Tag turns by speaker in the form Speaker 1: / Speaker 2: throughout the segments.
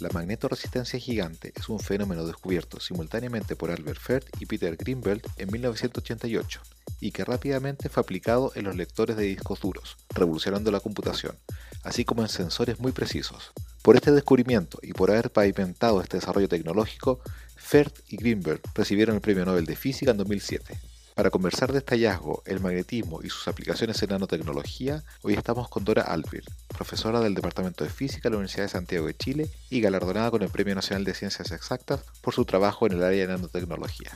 Speaker 1: La magnetoresistencia gigante es un fenómeno descubierto simultáneamente por Albert Fert y Peter Greenbelt en 1988 y que rápidamente fue aplicado en los lectores de discos duros, revolucionando la computación, así como en sensores muy precisos. Por este descubrimiento y por haber pavimentado este desarrollo tecnológico, Fert y Greenberg recibieron el Premio Nobel de Física en 2007. Para conversar de este hallazgo, el magnetismo y sus aplicaciones en nanotecnología, hoy estamos con Dora Alvir, profesora del Departamento de Física de la Universidad de Santiago de Chile y galardonada con el Premio Nacional de Ciencias Exactas por su trabajo en el área de nanotecnología.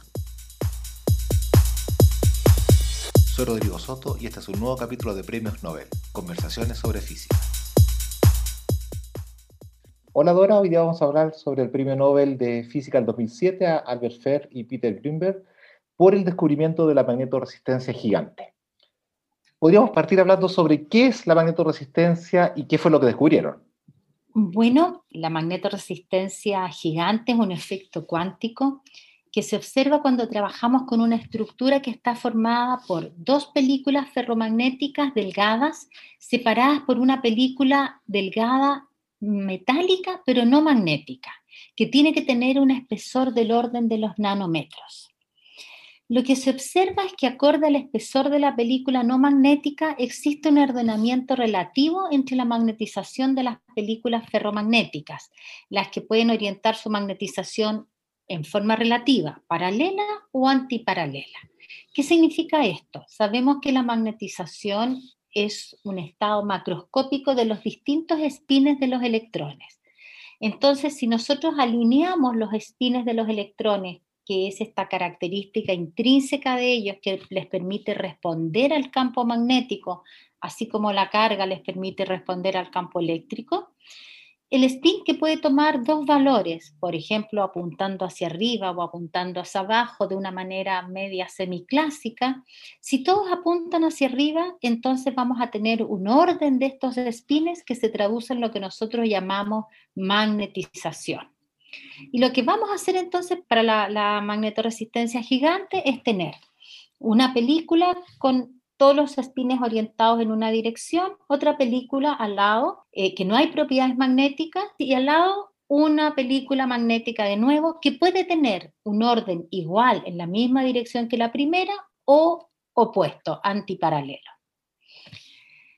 Speaker 1: Soy Rodrigo Soto y este es un nuevo capítulo de Premios Nobel, Conversaciones sobre Física. Hola Dora, hoy día vamos a hablar sobre el Premio Nobel de Física del 2007 a Albert Fer y Peter Greenberg por el descubrimiento de la magnetoresistencia gigante. Podríamos partir hablando sobre qué es la magnetoresistencia y qué fue lo que descubrieron.
Speaker 2: Bueno, la magnetoresistencia gigante es un efecto cuántico que se observa cuando trabajamos con una estructura que está formada por dos películas ferromagnéticas delgadas separadas por una película delgada metálica pero no magnética, que tiene que tener un espesor del orden de los nanómetros. Lo que se observa es que acorde al espesor de la película no magnética existe un ordenamiento relativo entre la magnetización de las películas ferromagnéticas, las que pueden orientar su magnetización en forma relativa, paralela o antiparalela. ¿Qué significa esto? Sabemos que la magnetización es un estado macroscópico de los distintos espines de los electrones. Entonces, si nosotros alineamos los espines de los electrones, que es esta característica intrínseca de ellos que les permite responder al campo magnético, así como la carga les permite responder al campo eléctrico, el spin que puede tomar dos valores, por ejemplo, apuntando hacia arriba o apuntando hacia abajo de una manera media semiclásica, si todos apuntan hacia arriba, entonces vamos a tener un orden de estos spines que se traduce en lo que nosotros llamamos magnetización. Y lo que vamos a hacer entonces para la, la magnetoresistencia gigante es tener una película con todos los espines orientados en una dirección, otra película al lado eh, que no hay propiedades magnéticas y al lado una película magnética de nuevo que puede tener un orden igual en la misma dirección que la primera o opuesto, antiparalelo.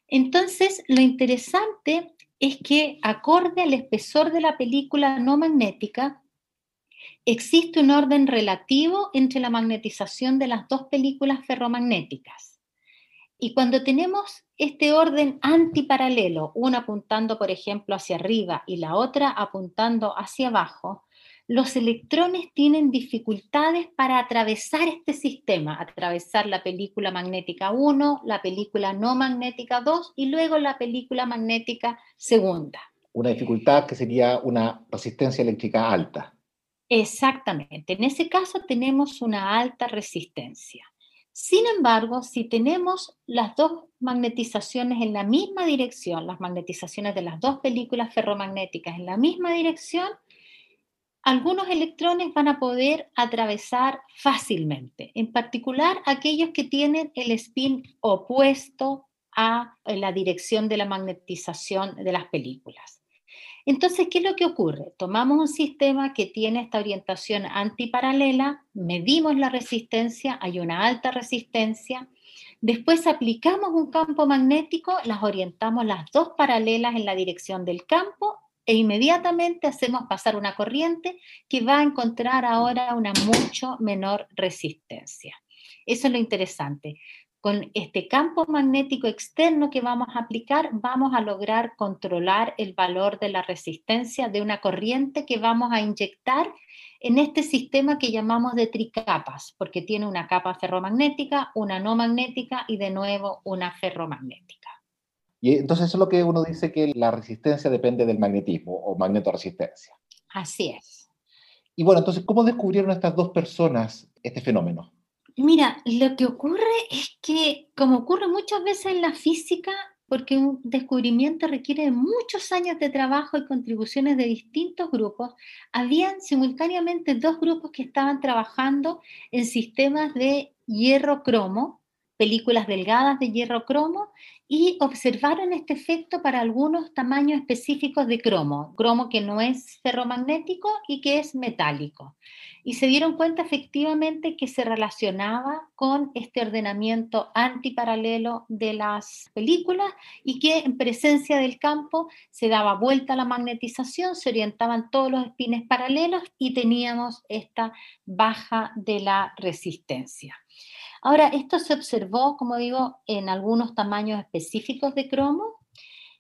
Speaker 2: Entonces, lo interesante es que acorde al espesor de la película no magnética, existe un orden relativo entre la magnetización de las dos películas ferromagnéticas. Y cuando tenemos este orden antiparalelo, una apuntando, por ejemplo, hacia arriba y la otra apuntando hacia abajo, los electrones tienen dificultades para atravesar este sistema, atravesar la película magnética 1, la película no magnética 2 y luego la película magnética segunda.
Speaker 1: Una dificultad que sería una resistencia eléctrica alta.
Speaker 2: Exactamente. En ese caso tenemos una alta resistencia. Sin embargo, si tenemos las dos magnetizaciones en la misma dirección, las magnetizaciones de las dos películas ferromagnéticas en la misma dirección, algunos electrones van a poder atravesar fácilmente, en particular aquellos que tienen el spin opuesto a la dirección de la magnetización de las películas. Entonces, ¿qué es lo que ocurre? Tomamos un sistema que tiene esta orientación antiparalela, medimos la resistencia, hay una alta resistencia, después aplicamos un campo magnético, las orientamos las dos paralelas en la dirección del campo e inmediatamente hacemos pasar una corriente que va a encontrar ahora una mucho menor resistencia. Eso es lo interesante con este campo magnético externo que vamos a aplicar, vamos a lograr controlar el valor de la resistencia de una corriente que vamos a inyectar en este sistema que llamamos de tricapas, porque tiene una capa ferromagnética, una no magnética y de nuevo una ferromagnética.
Speaker 1: Y entonces eso es lo que uno dice que la resistencia depende del magnetismo o magnetoresistencia.
Speaker 2: Así es.
Speaker 1: Y bueno, entonces, ¿cómo descubrieron estas dos personas este fenómeno?
Speaker 2: Mira, lo que ocurre es que, como ocurre muchas veces en la física, porque un descubrimiento requiere muchos años de trabajo y contribuciones de distintos grupos, habían simultáneamente dos grupos que estaban trabajando en sistemas de hierro-cromo películas delgadas de hierro cromo y observaron este efecto para algunos tamaños específicos de cromo, cromo que no es ferromagnético y que es metálico. Y se dieron cuenta efectivamente que se relacionaba con este ordenamiento antiparalelo de las películas y que en presencia del campo se daba vuelta la magnetización, se orientaban todos los espines paralelos y teníamos esta baja de la resistencia. Ahora, esto se observó, como digo, en algunos tamaños específicos de cromo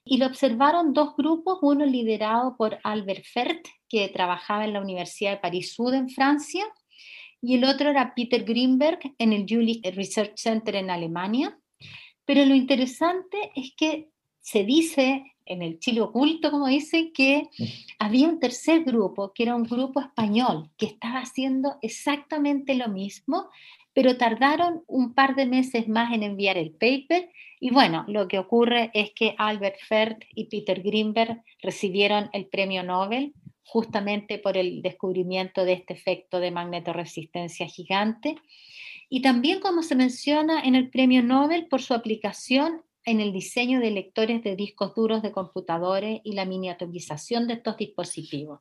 Speaker 2: y lo observaron dos grupos, uno liderado por Albert Fert, que trabajaba en la Universidad de París-Sud en Francia, y el otro era Peter Greenberg en el Jülich Research Center en Alemania. Pero lo interesante es que se dice en el Chile oculto, como dice, que había un tercer grupo, que era un grupo español, que estaba haciendo exactamente lo mismo, pero tardaron un par de meses más en enviar el paper y bueno, lo que ocurre es que Albert Fert y Peter Greenberg recibieron el premio Nobel justamente por el descubrimiento de este efecto de magnetoresistencia gigante y también como se menciona en el premio Nobel por su aplicación en el diseño de lectores de discos duros de computadores y la miniaturización de estos dispositivos.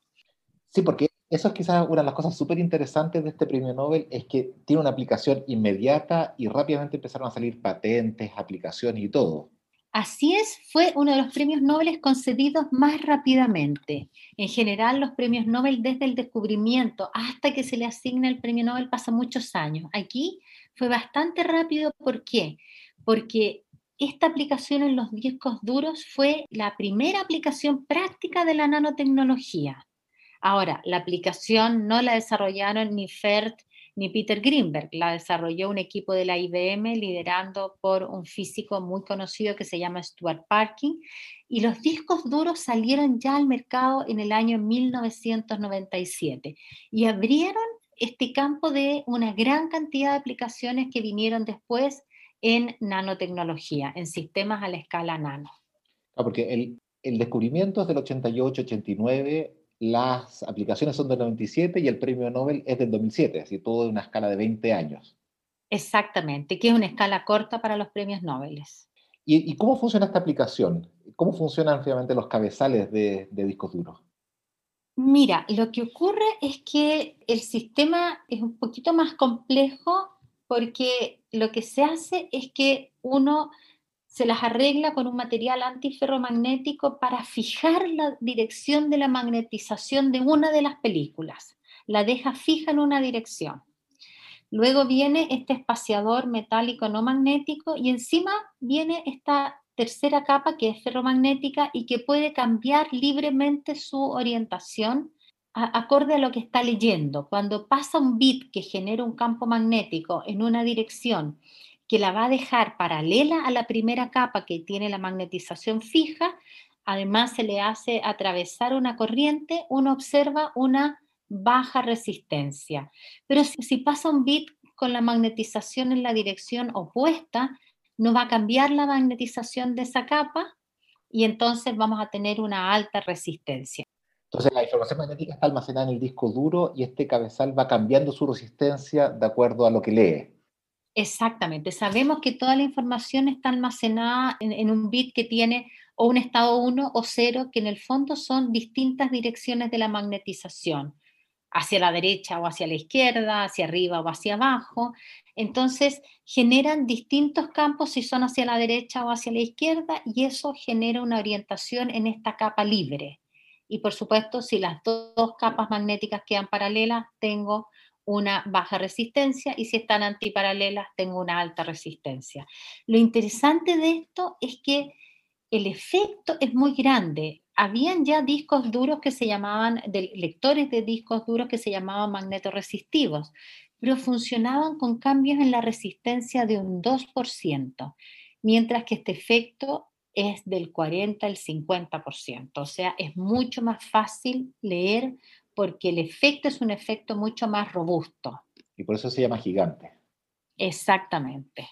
Speaker 1: Sí, porque eso es quizás una de las cosas súper interesantes de este premio Nobel, es que tiene una aplicación inmediata y rápidamente empezaron a salir patentes, aplicaciones y todo.
Speaker 2: Así es, fue uno de los premios Nobel concedidos más rápidamente. En general, los premios Nobel desde el descubrimiento hasta que se le asigna el premio Nobel pasan muchos años. Aquí fue bastante rápido. ¿Por qué? Porque esta aplicación en los discos duros fue la primera aplicación práctica de la nanotecnología. Ahora, la aplicación no la desarrollaron ni Fert ni Peter Greenberg, la desarrolló un equipo de la IBM liderando por un físico muy conocido que se llama Stuart Parkin, y los discos duros salieron ya al mercado en el año 1997 y abrieron este campo de una gran cantidad de aplicaciones que vinieron después en nanotecnología, en sistemas a la escala nano.
Speaker 1: Ah, porque el, el descubrimiento es del 88-89 las aplicaciones son del 97 y el premio Nobel es del 2007, así todo de una escala de 20 años.
Speaker 2: Exactamente, que es una escala corta para los premios Nobel.
Speaker 1: ¿Y, cómo funciona esta aplicación? ¿Cómo funcionan finalmente los cabezales de, de discos duros?
Speaker 2: Mira, lo que ocurre es que el sistema es un poquito más complejo porque lo que se hace es que uno se las arregla con un material antiferromagnético para fijar la dirección de la magnetización de una de las películas. La deja fija en una dirección. Luego viene este espaciador metálico no magnético y encima viene esta tercera capa que es ferromagnética y que puede cambiar libremente su orientación acorde a lo que está leyendo. Cuando pasa un bit que genera un campo magnético en una dirección que la va a dejar paralela a la primera capa que tiene la magnetización fija, además se le hace atravesar una corriente, uno observa una baja resistencia. Pero si, pasa un bit con la magnetización en la dirección opuesta, no va a cambiar la magnetización de esa capa y entonces vamos a tener una alta resistencia.
Speaker 1: Entonces la información magnética está almacenada en el disco duro y este cabezal va cambiando su resistencia de acuerdo a lo que lee.
Speaker 2: Exactamente. Sabemos que toda la información está almacenada en, un bit que tiene o un estado 1 o 0, que en el fondo son distintas direcciones de la magnetización, hacia la derecha o hacia la izquierda, hacia arriba o hacia abajo. Entonces, generan distintos campos si son hacia la derecha o hacia la izquierda y eso genera una orientación en esta capa libre. Y por supuesto, si las dos capas magnéticas quedan paralelas, tengo una baja resistencia y si están antiparalelas tengo una alta resistencia. Lo interesante de esto es que el efecto es muy grande. Habían ya discos duros que se llamaban, de lectores de discos duros que se llamaban magnetoresistivos, pero funcionaban con cambios en la resistencia de un 2%, mientras que este efecto es del 40 al 50%. O sea, es mucho más fácil leer porque el efecto es un efecto mucho más robusto.
Speaker 1: Y por eso se llama gigante.
Speaker 2: Exactamente.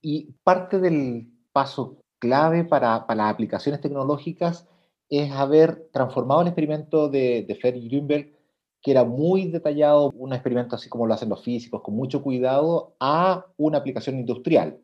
Speaker 1: Y parte del paso clave para, las aplicaciones tecnológicas es haber transformado el experimento de, de Greenberg, que era muy detallado, un experimento así como lo hacen los físicos, con mucho cuidado, a una aplicación industrial.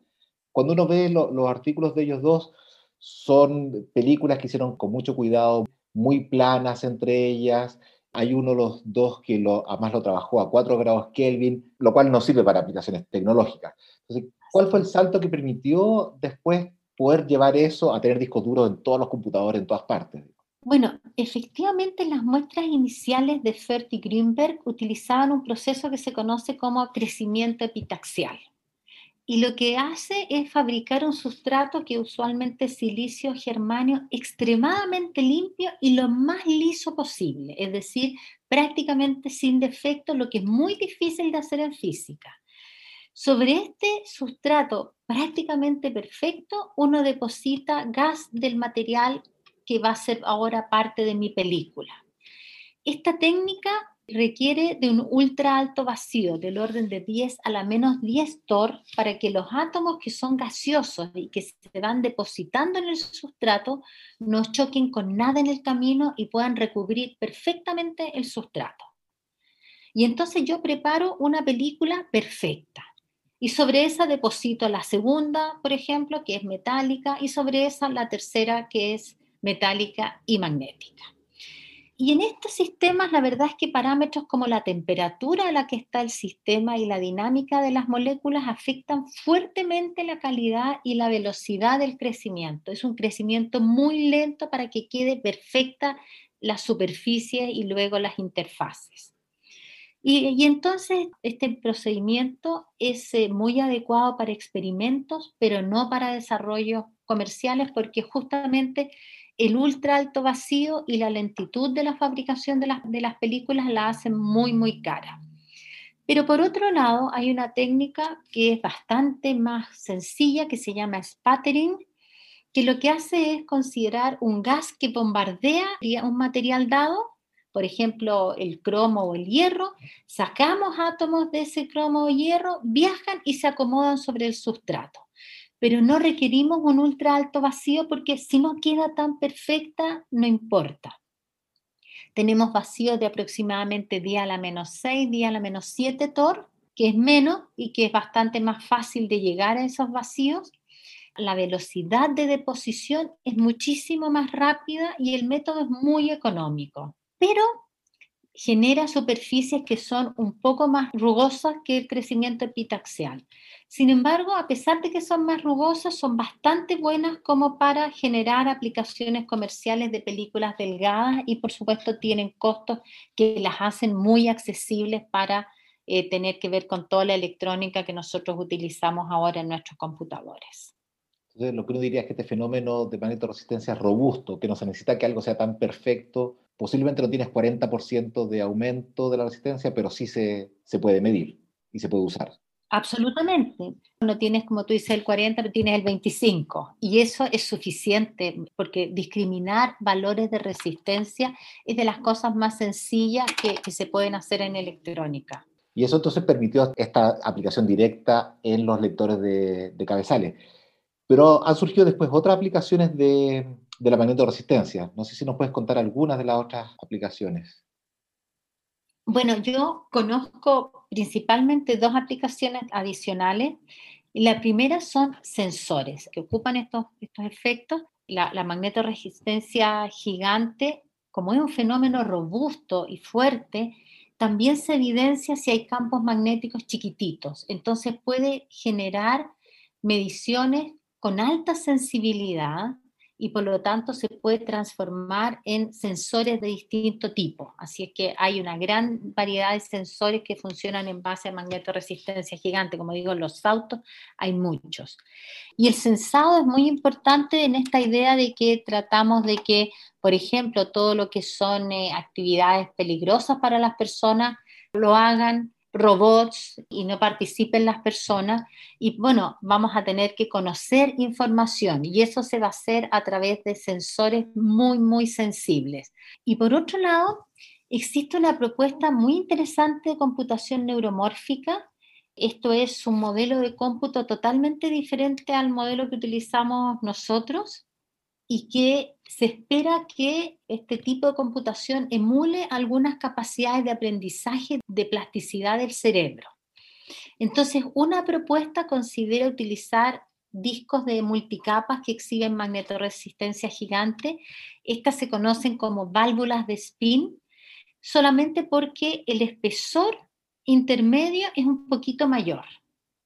Speaker 1: Cuando uno ve los artículos de ellos dos, son películas que hicieron con mucho cuidado, muy planas entre ellas. Hay uno de los dos que lo, además lo trabajó a 4 grados Kelvin, lo cual no sirve para aplicaciones tecnológicas. Entonces, ¿cuál fue el salto que permitió después poder llevar eso a tener discos duros en todos los computadores, en todas partes?
Speaker 2: Bueno, efectivamente las muestras iniciales de Fert y Greenberg utilizaban un proceso que se conoce como crecimiento epitaxial. Y lo que hace es fabricar un sustrato que usualmente es silicio germanio extremadamente limpio y lo más liso posible, es decir, prácticamente sin defecto, lo que es muy difícil de hacer en física. Sobre este sustrato prácticamente perfecto, uno deposita gas del material que va a ser ahora parte de mi película. Esta técnica requiere de un ultra alto vacío del orden de 10 a la menos 10 torr para que los átomos que son gaseosos y que se van depositando en el sustrato no choquen con nada en el camino y puedan recubrir perfectamente el sustrato. Y entonces yo preparo una película perfecta. Y sobre esa deposito la segunda, por ejemplo, que es metálica, y sobre esa la tercera, que es metálica y magnética. Y en estos sistemas, la verdad es que parámetros como la temperatura a la que está el sistema y la dinámica de las moléculas afectan fuertemente la calidad y la velocidad del crecimiento. Es un crecimiento muy lento para que quede perfecta la superficie y luego las interfaces. Y, entonces este procedimiento es eh, muy adecuado para experimentos, pero no para desarrollos comerciales, porque justamente el ultra alto vacío y la lentitud de la fabricación de las, de las películas la hacen muy, muy cara. Pero por otro lado, hay una técnica que es bastante más sencilla, que se llama spattering, que lo que hace es considerar un gas que bombardea un material dado, por ejemplo, el cromo o el hierro, sacamos átomos de ese cromo o hierro, viajan y se acomodan sobre el sustrato pero no requerimos un ultra alto vacío porque si no queda tan perfecta, no importa. Tenemos vacíos de aproximadamente día a la menos 6, día a la menos 7 torr, que es menos y que es bastante más fácil de llegar a esos vacíos. La velocidad de deposición es muchísimo más rápida y el método es muy económico. Pero genera superficies que son un poco más rugosas que el crecimiento epitaxial. Sin embargo, a pesar de que son más rugosas, son bastante buenas como para generar aplicaciones comerciales de películas delgadas y por supuesto tienen costos que las hacen muy accesibles para eh, tener que ver con toda la electrónica que nosotros utilizamos ahora en nuestros computadores.
Speaker 1: Entonces, lo que uno diría es que este fenómeno de resistencia es robusto, que no se necesita que algo sea tan perfecto. Posiblemente no tienes 40% de aumento de la resistencia, pero sí se, se puede medir y se puede usar.
Speaker 2: Absolutamente. No tienes, como tú dices, el 40, pero tienes el 25. Y eso es suficiente, porque discriminar valores de resistencia es de las cosas más sencillas que, se pueden hacer en electrónica.
Speaker 1: Y eso entonces permitió esta aplicación directa en los lectores de, cabezales. Pero han surgido después otras aplicaciones de, la resistencia. No sé si nos puedes contar algunas de las otras aplicaciones.
Speaker 2: Bueno, yo conozco principalmente dos aplicaciones adicionales. La primera son sensores que ocupan estos, estos efectos. La, la magnetoresistencia gigante, como es un fenómeno robusto y fuerte, también se evidencia si hay campos magnéticos chiquititos. Entonces puede generar mediciones con alta sensibilidad y por lo tanto se puede transformar en sensores de distinto tipo. Así es que hay una gran variedad de sensores que funcionan en base a magnetoresistencia gigante. Como digo, los autos hay muchos. Y el sensado es muy importante en esta idea de que tratamos de que, por ejemplo, todo lo que son eh, actividades peligrosas para las personas lo hagan robots y no participen las personas. Y bueno, vamos a tener que conocer información y eso se va a hacer a través de sensores muy, muy sensibles. Y por otro lado, existe una propuesta muy interesante de computación neuromórfica. Esto es un modelo de cómputo totalmente diferente al modelo que utilizamos nosotros y que se espera que este tipo de computación emule algunas capacidades de aprendizaje de plasticidad del cerebro. Entonces, una propuesta considera utilizar discos de multicapas que exhiben magnetoresistencia gigante. Estas se conocen como válvulas de spin, solamente porque el espesor intermedio es un poquito mayor.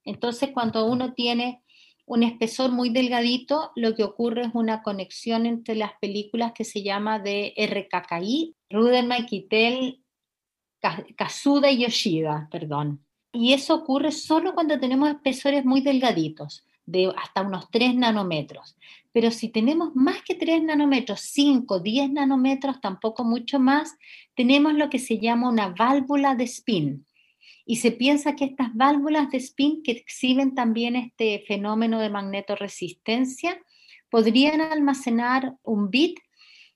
Speaker 2: Entonces, cuando uno tiene un espesor muy delgadito, lo que ocurre es una conexión entre las películas que se llama de RKKI, Ruderman, Kittel, Kazuda y Yoshida, perdón. Y eso ocurre solo cuando tenemos espesores muy delgaditos, de hasta unos 3 nanómetros. Pero si tenemos más que 3 nanómetros, 5, 10 nanómetros, tampoco mucho más, tenemos lo que se llama una válvula de spin y se piensa que estas válvulas de spin que exhiben también este fenómeno de magnetoresistencia podrían almacenar un bit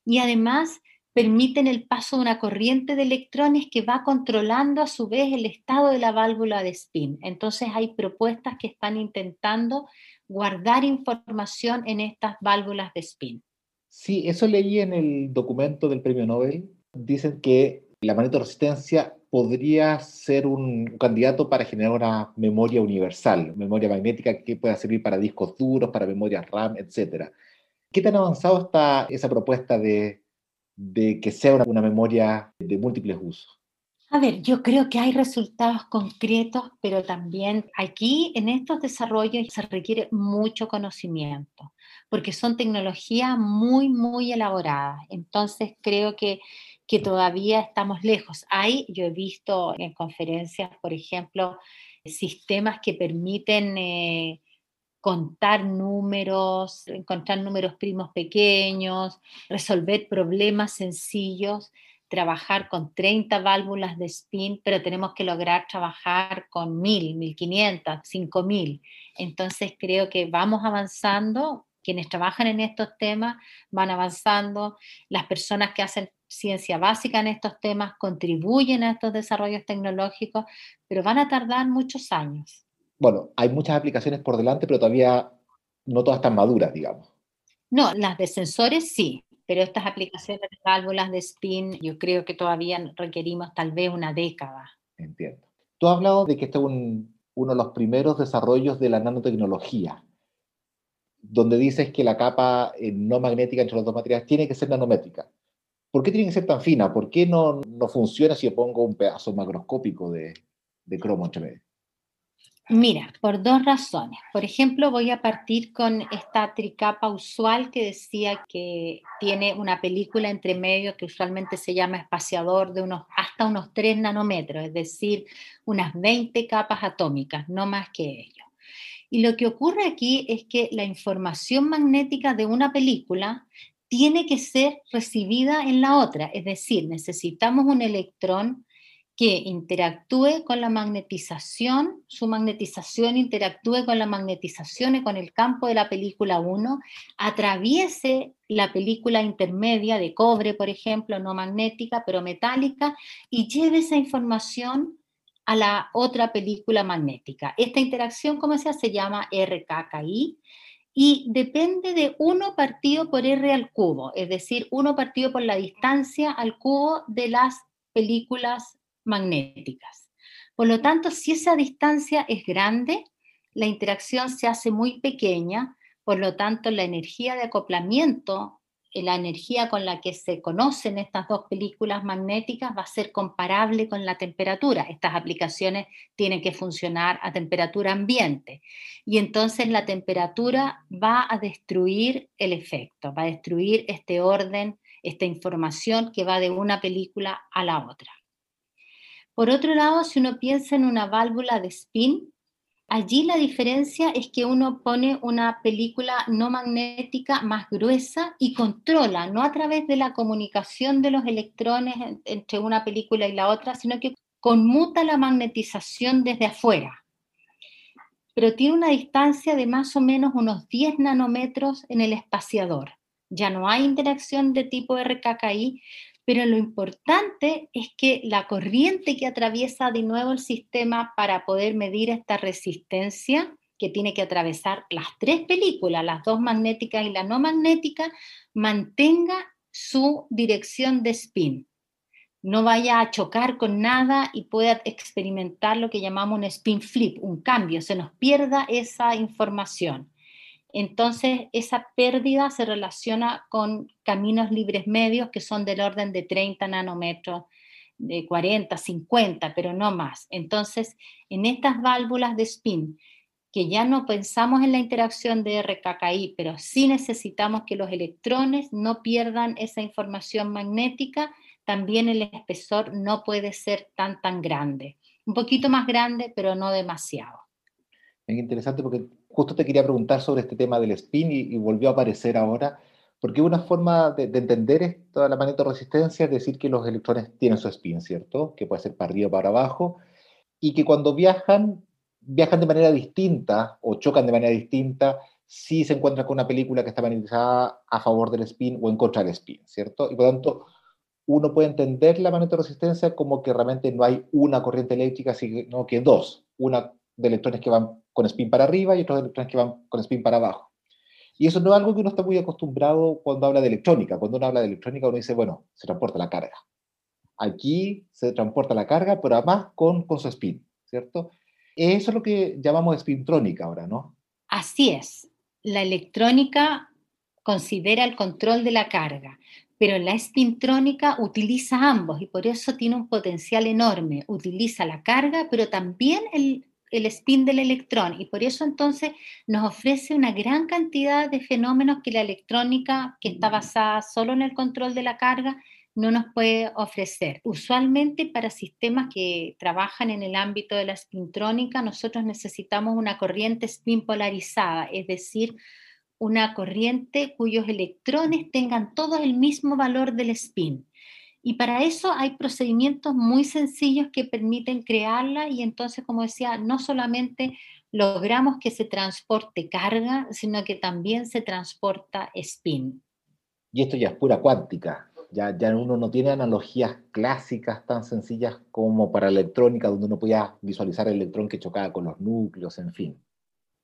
Speaker 2: y además permiten el paso de una corriente de electrones que va controlando a su vez el estado de la válvula de spin. Entonces hay propuestas que están intentando guardar información en estas válvulas de spin.
Speaker 1: Sí, eso leí en el documento del premio Nobel. Dicen que la magnetoresistencia podría ser un candidato para generar una memoria universal, memoria magnética que pueda servir para discos duros, para memorias RAM, etc. ¿Qué tan avanzado está esa propuesta de, que sea una, una memoria de múltiples usos?
Speaker 2: A ver, yo creo que hay resultados concretos, pero también aquí en estos desarrollos se requiere mucho conocimiento, porque son tecnologías muy, muy elaboradas. Entonces creo que que todavía estamos lejos. Hay, yo he visto en conferencias, por ejemplo, sistemas que permiten eh, contar números, encontrar números primos pequeños, resolver problemas sencillos, trabajar con 30 válvulas de spin, pero tenemos que lograr trabajar con 1000, 1500, 5000. Entonces creo que vamos avanzando, quienes trabajan en estos temas van avanzando, las personas que hacen ciencia básica en estos temas, contribuyen a estos desarrollos tecnológicos, pero van a tardar muchos años.
Speaker 1: Bueno, hay muchas aplicaciones por delante, pero todavía no todas están maduras, digamos.
Speaker 2: No, las de sensores sí, pero estas aplicaciones de válvulas de spin yo creo que todavía requerimos tal vez una década.
Speaker 1: Entiendo. Tú has hablado de que este es uno de los primeros desarrollos de la nanotecnología, donde dices que la capa eh, no magnética entre los dos materiales tiene que ser nanométrica. ¿Por qué tiene que ser tan fina? ¿Por qué no, no funciona si yo pongo un pedazo macroscópico de, de cromo entre medio?
Speaker 2: Mira, por dos razones. Por ejemplo, voy a partir con esta tricapa usual que decía que tiene una película entre medio que usualmente se llama espaciador de unos hasta unos 3 nanómetros, es decir, unas 20 capas atómicas, no más que ello. Y lo que ocurre aquí es que la información magnética de una película tiene que ser recibida en la otra, es decir, necesitamos un electrón que interactúe con la magnetización, su magnetización interactúe con la magnetización y con el campo de la película 1, atraviese la película intermedia de cobre, por ejemplo, no magnética, pero metálica, y lleve esa información a la otra película magnética. Esta interacción, como se se llama RKKI y depende de uno partido por R al cubo, es decir, uno partido por la distancia al cubo de las películas magnéticas. Por lo tanto, si esa distancia es grande, la interacción se hace muy pequeña, por lo tanto, la energía de acoplamiento la energía con la que se conocen estas dos películas magnéticas va a ser comparable con la temperatura. Estas aplicaciones tienen que funcionar a temperatura ambiente y entonces la temperatura va a destruir el efecto, va a destruir este orden, esta información que va de una película a la otra. Por otro lado, si uno piensa en una válvula de spin, Allí la diferencia es que uno pone una película no magnética más gruesa y controla, no a través de la comunicación de los electrones entre una película y la otra, sino que conmuta la magnetización desde afuera. Pero tiene una distancia de más o menos unos 10 nanómetros en el espaciador. Ya no hay interacción de tipo RKKI, pero lo importante es que la corriente que atraviesa de nuevo el sistema para poder medir esta resistencia que tiene que atravesar las tres películas, las dos magnéticas y la no magnética, mantenga su dirección de spin. No vaya a chocar con nada y pueda experimentar lo que llamamos un spin flip, un cambio, se nos pierda esa información. Entonces, esa pérdida se relaciona con caminos libres medios que son del orden de 30 nanómetros, de 40, 50, pero no más. Entonces, en estas válvulas de spin, que ya no pensamos en la interacción de RKKI, pero sí necesitamos que los electrones no pierdan esa información magnética, también el espesor no puede ser tan, tan grande. Un poquito más grande, pero no demasiado.
Speaker 1: Es interesante porque justo te quería preguntar sobre este tema del spin y, volvió a aparecer ahora, porque una forma de, entender esto de la magnetoresistencia es decir que los electrones tienen su spin, ¿cierto? Que puede ser para arriba para abajo, y que cuando viajan, viajan de manera distinta o chocan de manera distinta si se encuentran con una película que está magnetizada a favor del spin o en contra del spin, ¿cierto? Y por tanto, uno puede entender la magnetoresistencia como que realmente no hay una corriente eléctrica, sino que dos, una de electrones que van con spin para arriba y otros electrones que van con spin para abajo. Y eso no es algo que uno está muy acostumbrado cuando habla de electrónica. Cuando uno habla de electrónica, uno dice, bueno, se transporta la carga. Aquí se transporta la carga, pero además con, con su spin, ¿cierto? Eso es lo que llamamos spintrónica ahora, ¿no?
Speaker 2: Así es. La electrónica considera el control de la carga, pero la spintrónica utiliza ambos y por eso tiene un potencial enorme. Utiliza la carga, pero también el, el spin del electrón y por eso entonces nos ofrece una gran cantidad de fenómenos que la electrónica, que está basada solo en el control de la carga, no nos puede ofrecer. Usualmente para sistemas que trabajan en el ámbito de la spintrónica, nosotros necesitamos una corriente spin polarizada, es decir, una corriente cuyos electrones tengan todos el mismo valor del spin. Y para eso hay procedimientos muy sencillos que permiten crearla y entonces, como decía, no solamente logramos que se transporte carga, sino que también se transporta spin.
Speaker 1: Y esto ya es pura cuántica. Ya, ya uno no tiene analogías clásicas tan sencillas como para electrónica, donde uno podía visualizar el electrón que chocaba con los núcleos, en fin.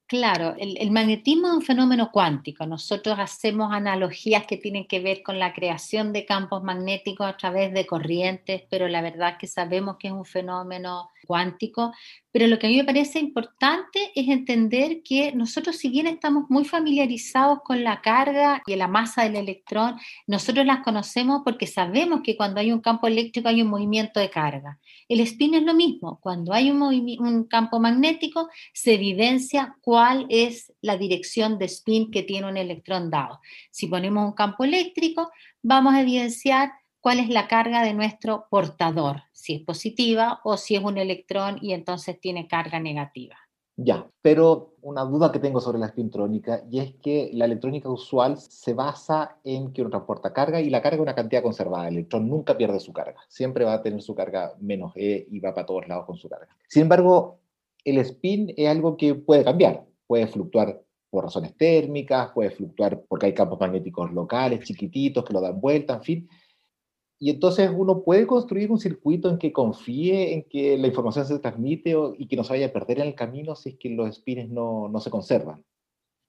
Speaker 2: Claro, el, magnetismo es un fenómeno cuántico. Nosotros hacemos analogías que tienen que ver con la creación de campos magnéticos a través de corrientes, pero la verdad es que sabemos que es un fenómeno cuántico. Pero lo que a mí me parece importante es entender que nosotros, si bien estamos muy familiarizados con la carga y la masa del electrón, nosotros las conocemos porque sabemos que cuando hay un campo eléctrico hay un movimiento de carga. El spin es lo mismo. Cuando hay un, un campo magnético, se evidencia cuál es la dirección de spin que tiene un electrón dado. Si ponemos un campo eléctrico, vamos a evidenciar cuál es la carga de nuestro portador, si es positiva o si es un electrón y entonces tiene carga negativa.
Speaker 1: Ya, pero una duda que tengo sobre la espintrónica y es que la electrónica usual se basa en que uno transporta carga y la carga es una cantidad conservada. El electrón nunca pierde su carga, siempre va a tener su carga menos E y va para todos lados con su carga. Sin embargo, el spin es algo que puede cambiar, puede fluctuar por razones térmicas, puede fluctuar porque hay campos magnéticos locales, chiquititos, que lo dan vuelta, en fin. Y entonces uno puede construir un circuito en que confíe en que la información se transmite y que no se vaya a perder en el camino si es que los spins no, no se conservan.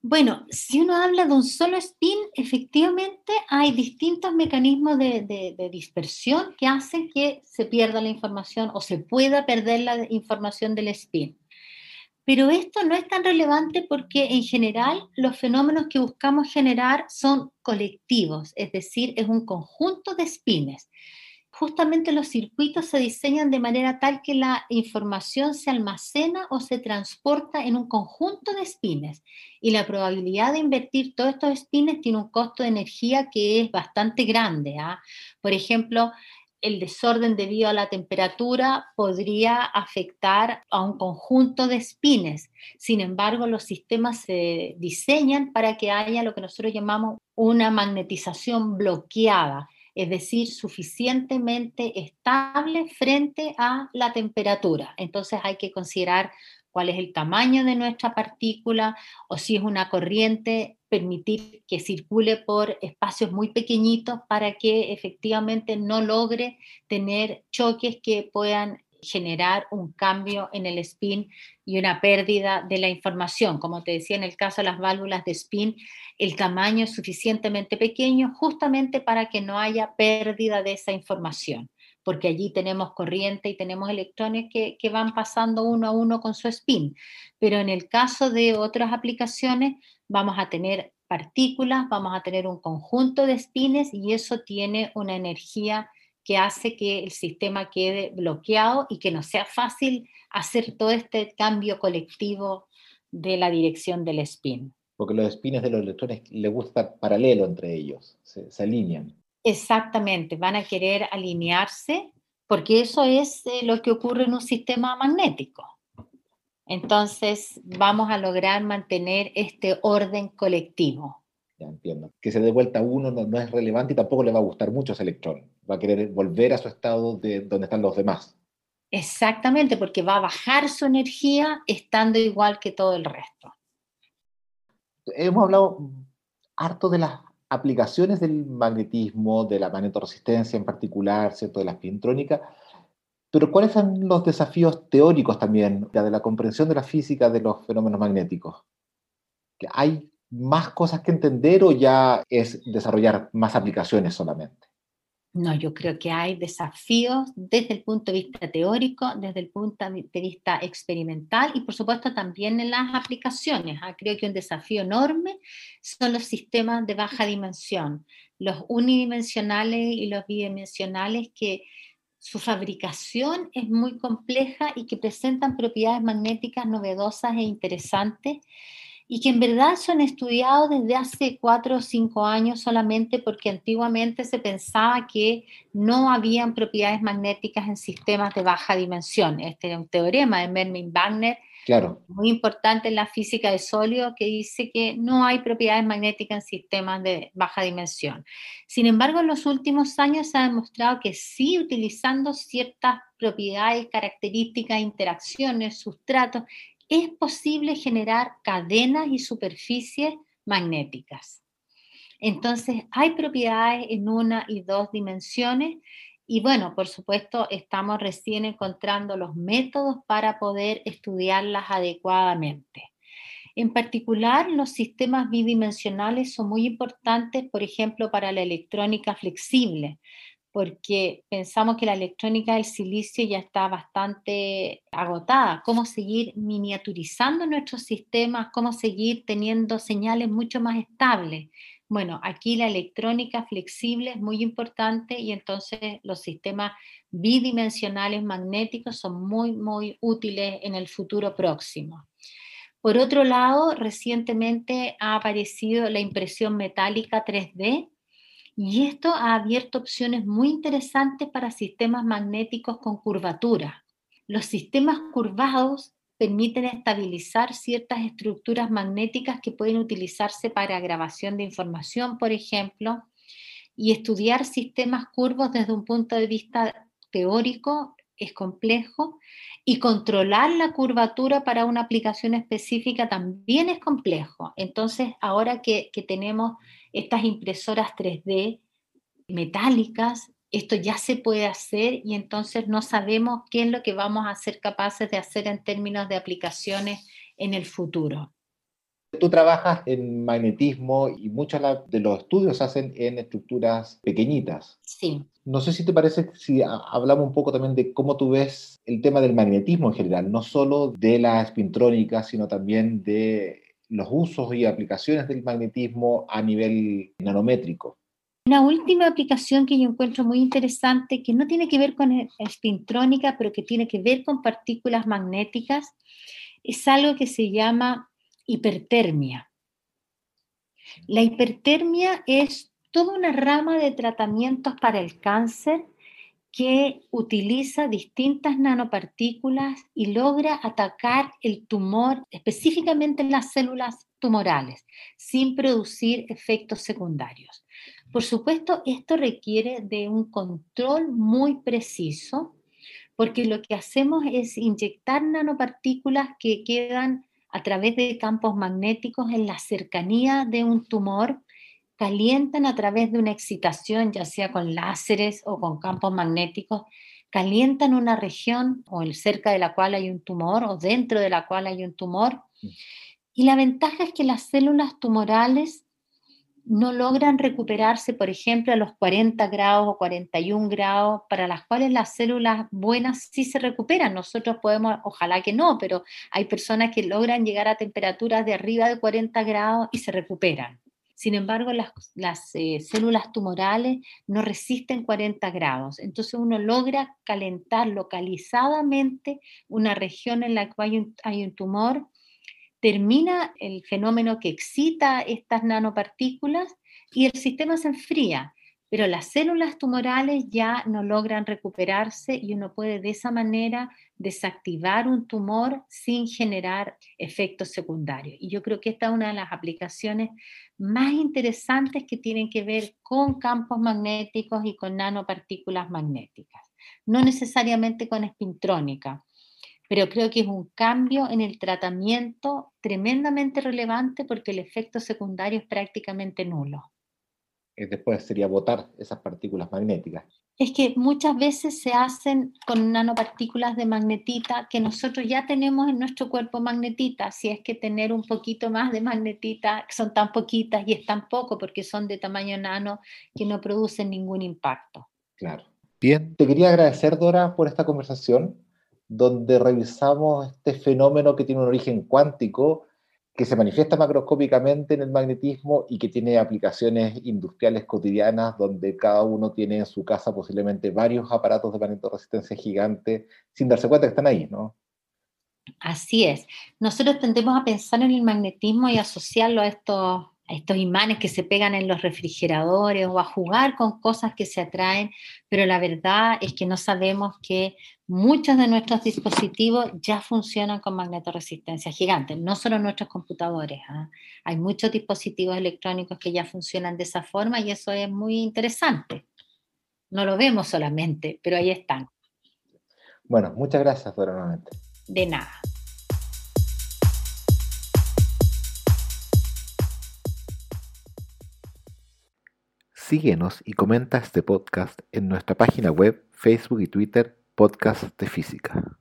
Speaker 2: Bueno, si uno habla de un solo spin, efectivamente hay distintos mecanismos de, dispersión que hacen que se pierda la información o se pueda perder la información del spin. Pero esto no es tan relevante porque en general los fenómenos que buscamos generar son colectivos, es decir, es un conjunto de spines. Justamente los circuitos se diseñan de manera tal que la información se almacena o se transporta en un conjunto de spines. Y la probabilidad de invertir todos estos spines tiene un costo de energía que es bastante grande. ¿ah? Por ejemplo, el desorden debido a la temperatura podría afectar a un conjunto de espines. Sin embargo, los sistemas se diseñan para que haya lo que nosotros llamamos una magnetización bloqueada, es decir, suficientemente estable frente a la temperatura. Entonces hay que considerar cuál es el tamaño de nuestra partícula o si es una corriente, permitir que circule por espacios muy pequeñitos para que efectivamente no logre tener choques que puedan generar un cambio en el spin y una pérdida de la información. Como te decía, en el caso de las válvulas de spin, el tamaño es suficientemente pequeño justamente para que no haya pérdida de esa información, porque allí tenemos corriente y tenemos electrones que, van pasando uno a uno con su spin. Pero en el caso de otras aplicaciones, vamos a tener partículas, vamos a tener un conjunto de spines y eso tiene una energía que hace que el sistema quede bloqueado y que no sea fácil hacer todo este cambio colectivo de la dirección del spin.
Speaker 1: Porque los spines de los electrones les gusta paralelo entre ellos, se alinean.
Speaker 2: Exactamente, van a querer alinearse porque eso es eh, lo que ocurre en un sistema magnético. Entonces vamos a lograr mantener este orden colectivo.
Speaker 1: Ya entiendo. Que se dé vuelta uno no, es relevante y tampoco le va a gustar mucho ese electrón. Va a querer volver a su estado de donde están los demás.
Speaker 2: Exactamente, porque va a bajar su energía estando igual que todo el resto.
Speaker 1: Hemos hablado harto de las aplicaciones del magnetismo, de la magnetoresistencia en particular, ¿cierto? de la spintrónica, pero ¿cuáles son los desafíos teóricos también de la comprensión de la física de los fenómenos magnéticos? ¿Hay más cosas que entender o ya es desarrollar más aplicaciones solamente?
Speaker 2: No, yo creo que hay desafíos desde el punto de vista teórico, desde el punto de vista experimental y por supuesto también en las aplicaciones. Ah, creo que un desafío enorme son los sistemas de baja dimensión, los unidimensionales y los bidimensionales que su fabricación es muy compleja y que presentan propiedades magnéticas novedosas e interesantes y que en verdad son estudiados desde hace cuatro o cinco años solamente porque antiguamente se pensaba que no habían propiedades magnéticas en sistemas de baja dimensión. Este es un teorema de Mermin Wagner
Speaker 1: Claro.
Speaker 2: Muy importante en la física de sólido que dice que no hay propiedades magnéticas en sistemas de baja dimensión. Sin embargo, en los últimos años se ha demostrado que sí, utilizando ciertas propiedades, características, interacciones, sustratos, es posible generar cadenas y superficies magnéticas. Entonces, hay propiedades en una y dos dimensiones y bueno, por supuesto, estamos recién encontrando los métodos para poder estudiarlas adecuadamente. En particular, los sistemas bidimensionales son muy importantes, por ejemplo, para la electrónica flexible, porque pensamos que la electrónica del silicio ya está bastante agotada. ¿Cómo seguir miniaturizando nuestros sistemas? ¿Cómo seguir teniendo señales mucho más estables? Bueno, aquí la electrónica flexible es muy importante y entonces los sistemas bidimensionales magnéticos son muy, muy útiles en el futuro próximo. Por otro lado, recientemente ha aparecido la impresión metálica 3D y esto ha abierto opciones muy interesantes para sistemas magnéticos con curvatura. Los sistemas curvados permiten estabilizar ciertas estructuras magnéticas que pueden utilizarse para grabación de información, por ejemplo, y estudiar sistemas curvos desde un punto de vista teórico es complejo y controlar la curvatura para una aplicación específica también es complejo. Entonces, ahora que, tenemos estas impresoras 3D metálicas, esto ya se puede hacer y entonces no sabemos qué es lo que vamos a ser capaces de hacer en términos de aplicaciones en el futuro.
Speaker 1: Tú trabajas en magnetismo y muchos de los estudios se hacen en estructuras pequeñitas.
Speaker 2: Sí.
Speaker 1: No sé si te parece si hablamos un poco también de cómo tú ves el tema del magnetismo en general, no solo de la espintrónica, sino también de los usos y aplicaciones del magnetismo a nivel nanométrico.
Speaker 2: Una última aplicación que yo encuentro muy interesante, que no tiene que ver con espintrónica, pero que tiene que ver con partículas magnéticas, es algo que se llama hipertermia. La hipertermia es toda una rama de tratamientos para el cáncer que utiliza distintas nanopartículas y logra atacar el tumor, específicamente en las células tumorales, sin producir efectos secundarios. Por supuesto, esto requiere de un control muy preciso, porque lo que hacemos es inyectar nanopartículas que quedan a través de campos magnéticos en la cercanía de un tumor calientan a través de una excitación, ya sea con láseres o con campos magnéticos, calientan una región o el cerca de la cual hay un tumor o dentro de la cual hay un tumor. Mm. Y la ventaja es que las células tumorales no logran recuperarse, por ejemplo, a los 40 grados o 41 grados, para las cuales las células buenas sí se recuperan. Nosotros podemos, ojalá que no, pero hay personas que logran llegar a temperaturas de arriba de 40 grados y se recuperan. Sin embargo, las, eh, células tumorales no resisten 40 grados. Entonces uno logra calentar localizadamente una región en la que hay un tumor termina el fenómeno que excita estas nanopartículas y el sistema se enfría, pero las células tumorales ya no logran recuperarse y uno puede de esa manera desactivar un tumor sin generar efectos secundarios. Y yo creo que esta es una de las aplicaciones más interesantes que tienen que ver con campos magnéticos y con nanopartículas magnéticas, no necesariamente con espintrónica pero creo que es un cambio en el tratamiento tremendamente relevante porque el efecto secundario es prácticamente nulo.
Speaker 1: Después sería botar esas partículas magnéticas.
Speaker 2: Es que muchas veces se hacen con nanopartículas de magnetita que nosotros ya tenemos en nuestro cuerpo magnetita, si es que tener un poquito más de magnetita, que son tan poquitas y es tan poco porque son de tamaño nano que no producen ningún impacto.
Speaker 1: Claro. Bien, te quería agradecer Dora por esta conversación donde revisamos este fenómeno que tiene un origen cuántico, que se manifiesta macroscópicamente en el magnetismo y que tiene aplicaciones industriales cotidianas, donde cada uno tiene en su casa posiblemente varios aparatos de magnetoresistencia gigante, sin darse cuenta que están ahí, ¿no?
Speaker 2: Así es. Nosotros tendemos a pensar en el magnetismo y asociarlo a estos imanes que se pegan en los refrigeradores o a jugar con cosas que se atraen, pero la verdad es que no sabemos que muchos de nuestros dispositivos ya funcionan con magnetoresistencia gigante, no solo nuestros computadores. ¿ah? Hay muchos dispositivos electrónicos que ya funcionan de esa forma y eso es muy interesante. No lo vemos solamente, pero ahí están.
Speaker 1: Bueno, muchas gracias, Dora,
Speaker 2: De nada.
Speaker 1: Síguenos y comenta este podcast en nuestra página web, Facebook y Twitter, Podcast de Física.